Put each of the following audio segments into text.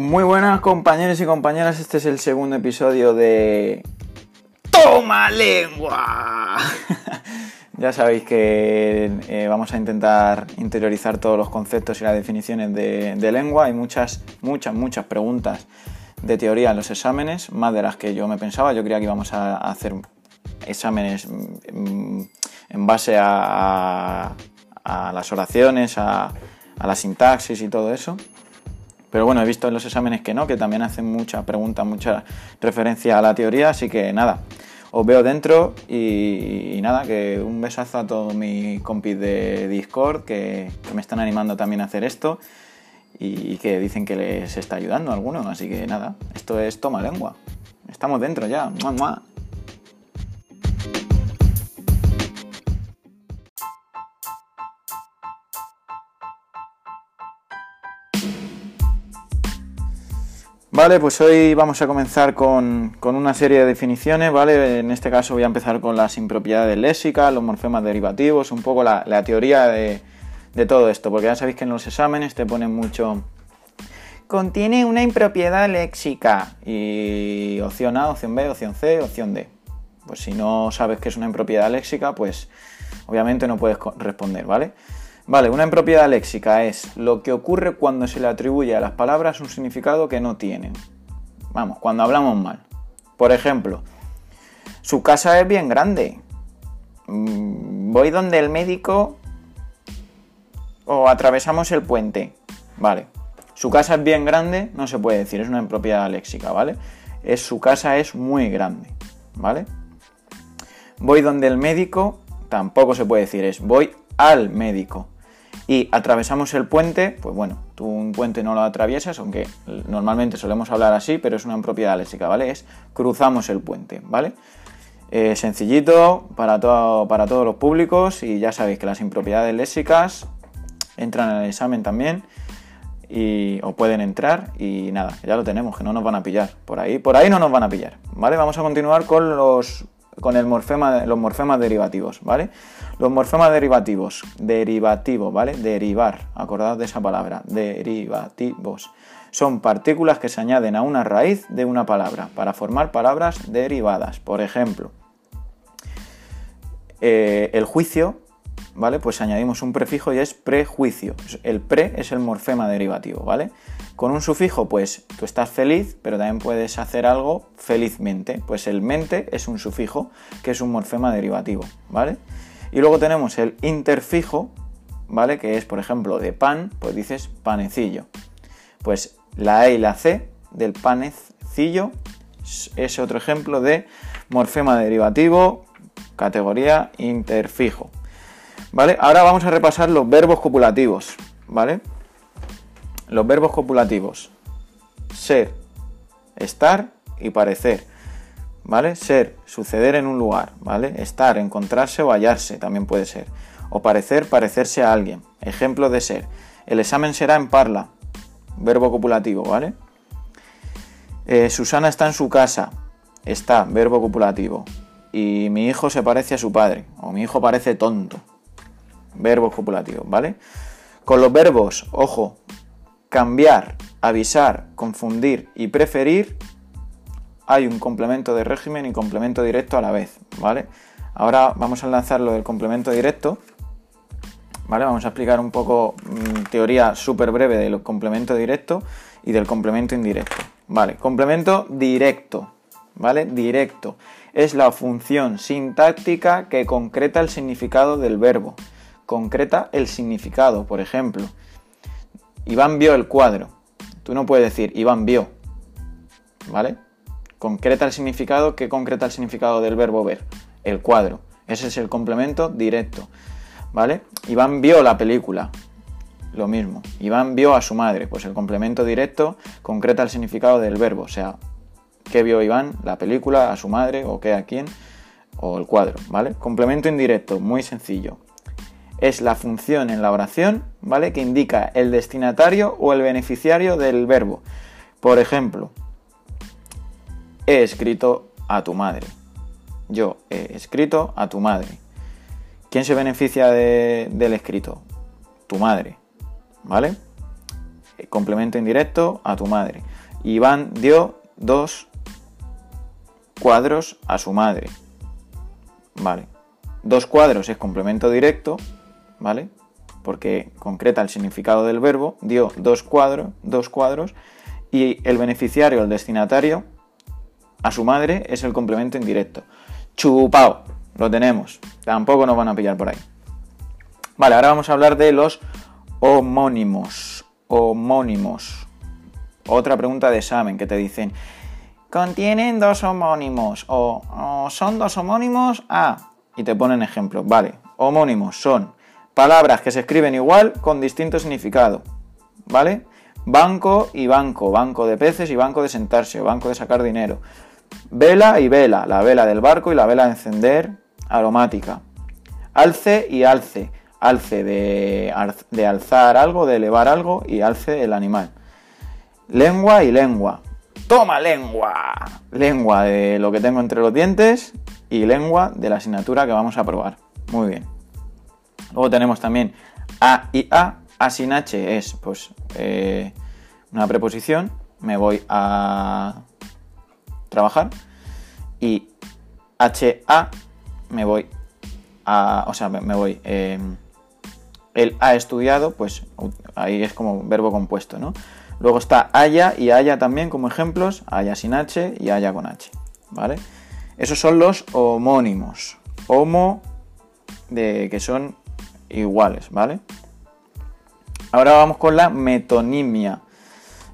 Muy buenas compañeros y compañeras, este es el segundo episodio de Toma lengua. ya sabéis que eh, vamos a intentar interiorizar todos los conceptos y las definiciones de, lengua. Hay muchas, muchas, muchas preguntas de teoría en los exámenes, más de las que yo me pensaba. Yo creía que íbamos a hacer exámenes mm, en base a, las oraciones, a la sintaxis y todo eso. Pero bueno, he visto en los exámenes que no, que también hacen mucha pregunta, mucha referencia a la teoría, así que nada, os veo dentro y, nada, que un besazo a todos mis compis de Discord que, me están animando también a hacer esto y, que dicen que les está ayudando a algunos, así que nada, esto es toma lengua. Estamos dentro ya. ¡Mua, Vale, pues hoy vamos a comenzar con, una serie de definiciones, ¿vale? En este caso voy a empezar con las impropiedades léxicas, los morfemas derivativos, un poco la, teoría de, todo esto, porque ya sabéis que en los exámenes te ponen mucho... Contiene una impropiedad léxica y opción A, opción B, opción C, opción D. Pues si no sabes qué es una impropiedad léxica, pues obviamente no puedes responder, ¿vale? Vale, una impropiedad léxica es lo que ocurre cuando se le atribuye a las palabras un significado que no tienen. Vamos, cuando hablamos mal. Por ejemplo, su casa es bien grande. Mm, voy donde el médico o atravesamos el puente. Vale. Su casa es bien grande, no se puede decir, es una impropiedad léxica, ¿vale? Es su casa es muy grande, ¿vale? Voy donde el médico, tampoco se puede decir, es voy al médico y atravesamos el puente, pues bueno, tú un puente no lo atraviesas, aunque normalmente solemos hablar así, pero es una propiedad léxica, ¿vale? Es cruzamos el puente, ¿vale? Eh, sencillito para, todo, para todos los públicos y ya sabéis que las impropiedades léxicas entran en el examen también y, o pueden entrar y nada, ya lo tenemos, que no nos van a pillar. Por ahí, por ahí no nos van a pillar, ¿vale? Vamos a continuar con los con el morfema, los morfemas derivativos, ¿vale? Los morfemas derivativos, derivativo, ¿vale? Derivar, acordad de esa palabra, derivativos. Son partículas que se añaden a una raíz de una palabra para formar palabras derivadas. Por ejemplo, eh, el juicio, ¿vale? Pues añadimos un prefijo y es prejuicio. El pre es el morfema derivativo, ¿vale? Con un sufijo, pues tú estás feliz, pero también puedes hacer algo felizmente. Pues el mente es un sufijo, que es un morfema derivativo, ¿vale? Y luego tenemos el interfijo, ¿vale? Que es, por ejemplo, de pan, pues dices panecillo. Pues la E y la C del panecillo es otro ejemplo de morfema derivativo, categoría interfijo. ¿Vale? Ahora vamos a repasar los verbos copulativos, ¿vale? Los verbos copulativos. Ser, estar y parecer. ¿Vale? Ser, suceder en un lugar, ¿vale? Estar, encontrarse o hallarse también puede ser. O parecer, parecerse a alguien. Ejemplo de ser. El examen será en parla. Verbo copulativo, ¿vale? Eh, Susana está en su casa. Está, verbo copulativo. Y mi hijo se parece a su padre. O mi hijo parece tonto. Verbos copulativos, ¿vale? Con los verbos, ojo, cambiar, avisar, confundir y preferir, hay un complemento de régimen y complemento directo a la vez, ¿vale? Ahora vamos a lanzar lo del complemento directo, ¿vale? Vamos a explicar un poco mm, teoría súper breve del complemento directo y del complemento indirecto, ¿vale? Complemento directo, ¿vale? Directo. Es la función sintáctica que concreta el significado del verbo. Concreta el significado, por ejemplo. Iván vio el cuadro. Tú no puedes decir Iván vio. ¿Vale? Concreta el significado. ¿Qué concreta el significado del verbo ver? El cuadro. Ese es el complemento directo. ¿Vale? Iván vio la película. Lo mismo. Iván vio a su madre. Pues el complemento directo concreta el significado del verbo. O sea, ¿qué vio Iván? La película, a su madre, o qué a quién, o el cuadro. ¿Vale? Complemento indirecto. Muy sencillo es la función en la oración, ¿vale? Que indica el destinatario o el beneficiario del verbo. Por ejemplo, he escrito a tu madre. Yo he escrito a tu madre. ¿Quién se beneficia del escrito? Tu madre, ¿vale? complemento indirecto a tu madre. Iván dio dos cuadros a su madre. Vale. Dos cuadros es complemento directo, ¿vale? Porque concreta el significado del verbo, dio dos cuadros, dos cuadros, y el beneficiario, el destinatario, a su madre es el complemento indirecto. Chupao, lo tenemos. Tampoco nos van a pillar por ahí. Vale, ahora vamos a hablar de los homónimos. Homónimos. Otra pregunta de examen que te dicen, contienen dos homónimos o, son dos homónimos Ah, y te ponen ejemplos. Vale, homónimos son palabras que se escriben igual con distinto significado. ¿Vale? Banco y banco, banco de peces y banco de sentarse, o banco de sacar dinero. Vela y vela, la vela del barco y la vela de encender aromática. Alce y alce, alce de, de alzar algo, de elevar algo y alce el animal. Lengua y lengua. Toma lengua. Lengua de lo que tengo entre los dientes y lengua de la asignatura que vamos a probar. Muy bien. Luego tenemos también A y A. A sin H es pues eh, una preposición. Me voy a trabajar. Y HA me voy a. O sea, me voy. Em, el ha estudiado, pues ahí es como verbo compuesto, ¿no? Luego está haya y haya también como ejemplos, haya sin H y haya con H, ¿vale? Esos son los homónimos, homo de que son iguales, ¿vale? Ahora vamos con la metonimia.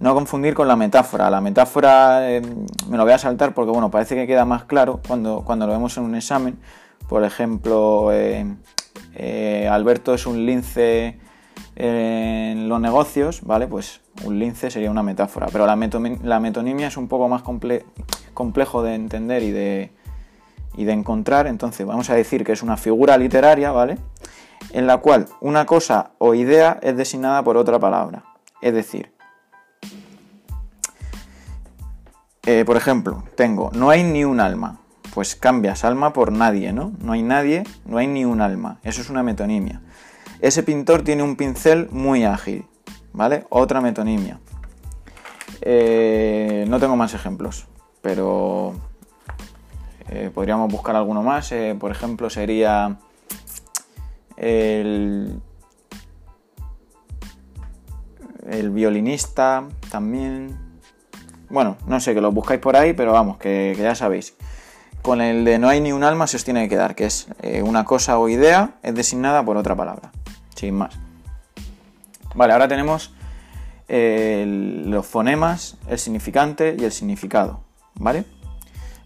No confundir con la metáfora. La metáfora eh, me lo voy a saltar porque, bueno, parece que queda más claro cuando, cuando lo vemos en un examen. Por ejemplo, eh, eh, Alberto es un lince en los negocios, ¿vale? Pues un lince sería una metáfora, pero la, metonimia es un poco más complejo de entender y de, y de encontrar, entonces vamos a decir que es una figura literaria, ¿vale? En la cual una cosa o idea es designada por otra palabra. Es decir, eh, por ejemplo, tengo no hay ni un alma. Pues cambias alma por nadie, ¿no? No hay nadie, no hay ni un alma. Eso es una metonimia. Ese pintor tiene un pincel muy ágil, ¿vale? Otra metonimia. Eh, no tengo más ejemplos, pero eh, podríamos buscar alguno más. Por ejemplo, sería el, violinista también. Bueno, no sé, que lo buscáis por ahí, pero vamos, que, ya sabéis. Con el de no hay ni un alma se os tiene que quedar, que es una cosa o idea es designada por otra palabra sin más. Vale, ahora tenemos eh, los fonemas, el significante y el significado, ¿vale?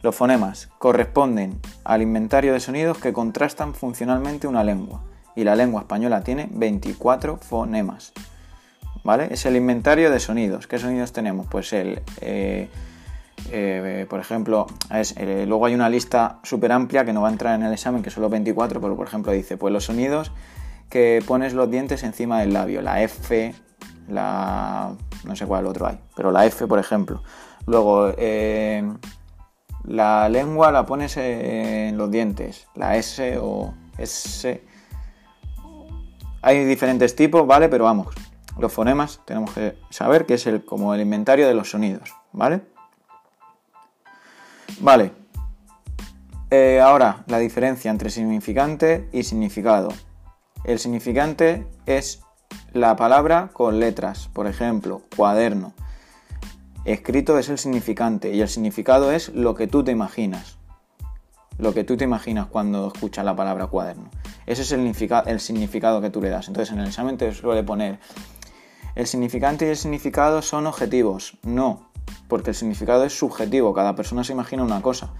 Los fonemas corresponden al inventario de sonidos que contrastan funcionalmente una lengua. Y la lengua española tiene 24 fonemas. ¿Vale? Es el inventario de sonidos. ¿Qué sonidos tenemos? Pues el. Eh, eh, por ejemplo, luego hay una lista súper amplia que no va a entrar en el examen, que son los 24, pero por ejemplo dice, pues los sonidos que pones los dientes encima del labio, la F, la... no sé cuál otro hay, pero la F, por ejemplo. Luego, eh, la lengua la pones en los dientes, la S o S. Hay diferentes tipos, ¿vale? Pero vamos, los fonemas tenemos que saber que es el, como el inventario de los sonidos, ¿vale? Vale. Eh, ahora, la diferencia entre significante y significado. El significante es la palabra con letras, por ejemplo, cuaderno. Escrito es el significante y el significado es lo que tú te imaginas. Lo que tú te imaginas cuando escuchas la palabra cuaderno. Ese es el, el significado que tú le das. Entonces en el examen te suele poner, el significante y el significado son objetivos. No, porque el significado es subjetivo, cada persona se imagina una cosa.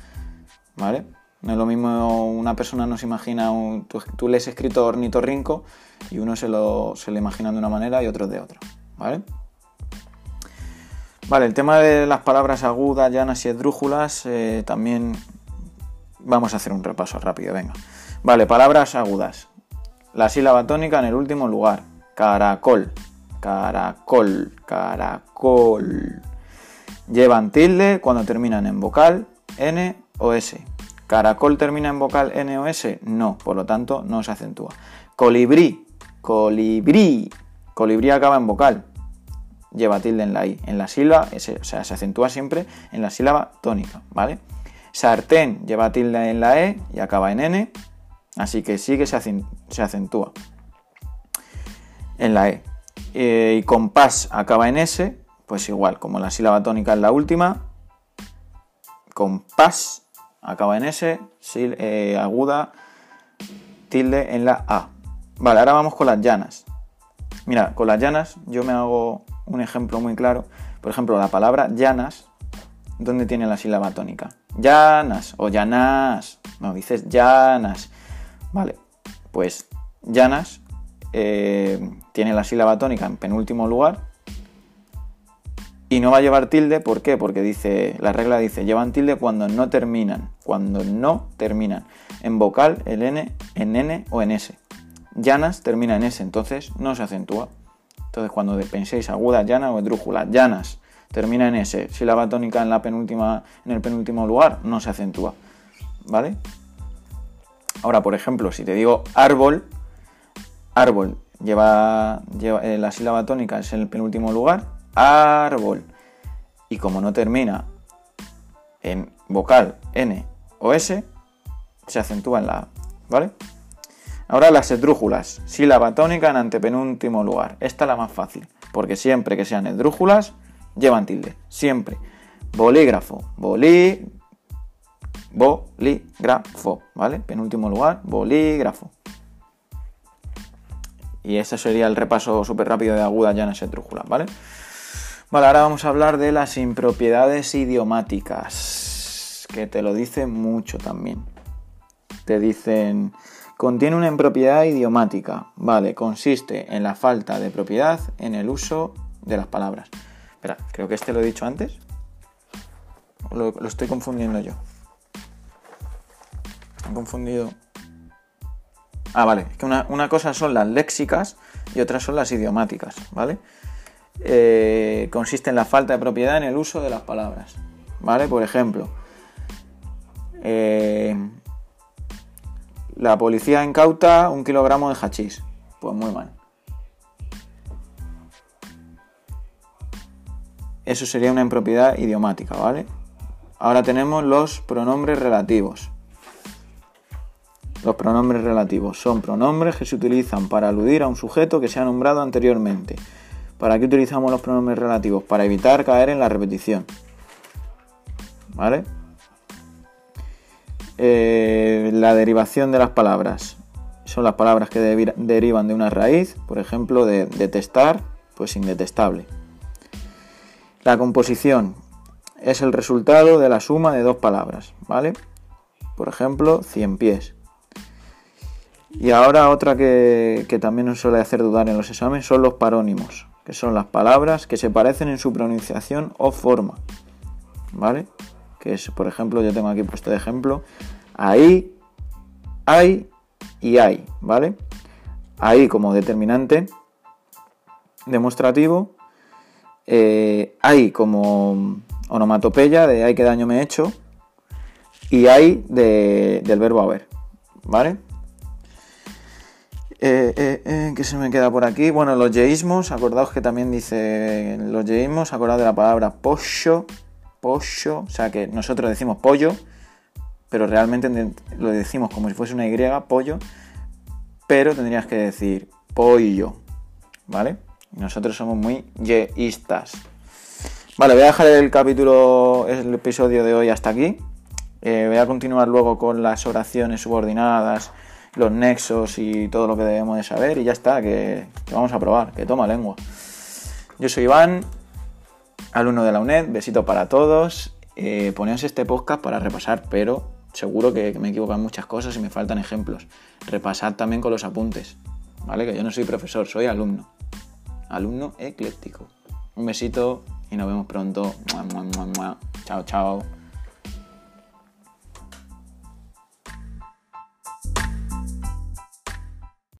¿Vale? No es lo mismo una persona no se imagina, tú, lees escrito ornitorrinco y uno se lo, se lo imagina de una manera y otro de otra, ¿vale? Vale, el tema de las palabras agudas, llanas y esdrújulas, eh, también vamos a hacer un repaso rápido, venga. Vale, palabras agudas. La sílaba tónica en el último lugar. Caracol, caracol, caracol. Llevan tilde cuando terminan en vocal, N o S. ¿Caracol termina en vocal N o S? No, por lo tanto no se acentúa. Colibrí, colibrí, colibrí acaba en vocal. lleva tilde en la I. En la sílaba, o sea, se acentúa siempre en la sílaba tónica, ¿vale? Sartén lleva tilde en la E y acaba en N, así que sí que se, acentúa en la E. Eh, y compás acaba en S, pues igual, como la sílaba tónica es la última, compás acaba en S, eh, aguda, tilde en la A. Vale, ahora vamos con las llanas. Mira, con las llanas yo me hago un ejemplo muy claro. Por ejemplo, la palabra llanas, ¿dónde tiene la sílaba tónica? Llanas o llanas. No, dices llanas. Vale, pues llanas eh, tiene la sílaba tónica en penúltimo lugar y no va a llevar tilde, ¿por qué? Porque dice, la regla dice, llevan tilde cuando no terminan, cuando no terminan. En vocal, el N, en N o en S. Llanas termina en S, entonces no se acentúa. Entonces cuando penséis aguda, llana o esdrújula, llanas, termina en S. Si la tónica en, la penúltima, en el penúltimo lugar, no se acentúa. ¿Vale? Ahora, por ejemplo, si te digo árbol, árbol lleva, lleva eh, la sílaba tónica es en el penúltimo lugar, árbol. Y como no termina en vocal N o S, se acentúa en la A, ¿vale? Ahora las esdrújulas, sílaba tónica en antepenúltimo lugar. Esta es la más fácil, porque siempre que sean esdrújulas, llevan tilde, siempre. Bolígrafo, bolí, bolígrafo, ¿vale? Penúltimo lugar, bolígrafo. Y ese sería el repaso súper rápido de agudas, llanas y esdrújulas, ¿vale? Vale, ahora vamos a hablar de las impropiedades idiomáticas, que te lo dicen mucho también. Te dicen, contiene una impropiedad idiomática. Vale, consiste en la falta de propiedad en el uso de las palabras. Espera, creo que este lo he dicho antes. Lo, lo estoy confundiendo yo. He confundido. Ah, vale, es que una, una cosa son las léxicas y otra son las idiomáticas, ¿vale? Eh, consiste en la falta de propiedad en el uso de las palabras. ¿Vale? Por ejemplo, eh, la policía incauta un kilogramo de hachís. Pues muy mal. Eso sería una impropiedad idiomática, ¿vale? Ahora tenemos los pronombres relativos. Los pronombres relativos son pronombres que se utilizan para aludir a un sujeto que se ha nombrado anteriormente ¿Para qué utilizamos los pronombres relativos? Para evitar caer en la repetición. ¿Vale? Eh, la derivación de las palabras. Son las palabras que derivan de una raíz, por ejemplo, de detestar, pues indetestable. La composición es el resultado de la suma de dos palabras, ¿vale? Por ejemplo, 100 pies. Y ahora otra que, que también nos suele hacer dudar en los exámenes son los parónimos que son las palabras que se parecen en su pronunciación o forma. ¿Vale? Que es, por ejemplo, yo tengo aquí puesto de ejemplo, ahí, hay y hay, ¿vale? Ahí como determinante demostrativo, eh, hay como onomatopeya de hay que daño me he hecho y hay del verbo haber, ¿vale? Eh, eh, eh, ¿Qué se me queda por aquí? Bueno, los yeísmos, acordaos que también dice los yeísmos, acordaos de la palabra pollo, pollo, o sea que nosotros decimos pollo, pero realmente lo decimos como si fuese una Y, pollo, pero tendrías que decir pollo, ¿vale? Nosotros somos muy yeístas. Vale, voy a dejar el capítulo, el episodio de hoy hasta aquí. voy a continuar luego con las oraciones subordinadas los nexos y todo lo que debemos de saber y ya está, que, vamos a probar, que toma lengua. Yo soy Iván, alumno de la UNED, besito para todos. Eh, poneos este podcast para repasar, pero seguro que, me equivocan muchas cosas y me faltan ejemplos. Repasad también con los apuntes, ¿vale? Que yo no soy profesor, soy alumno. Alumno ecléctico. Un besito y nos vemos pronto. Chao, chao.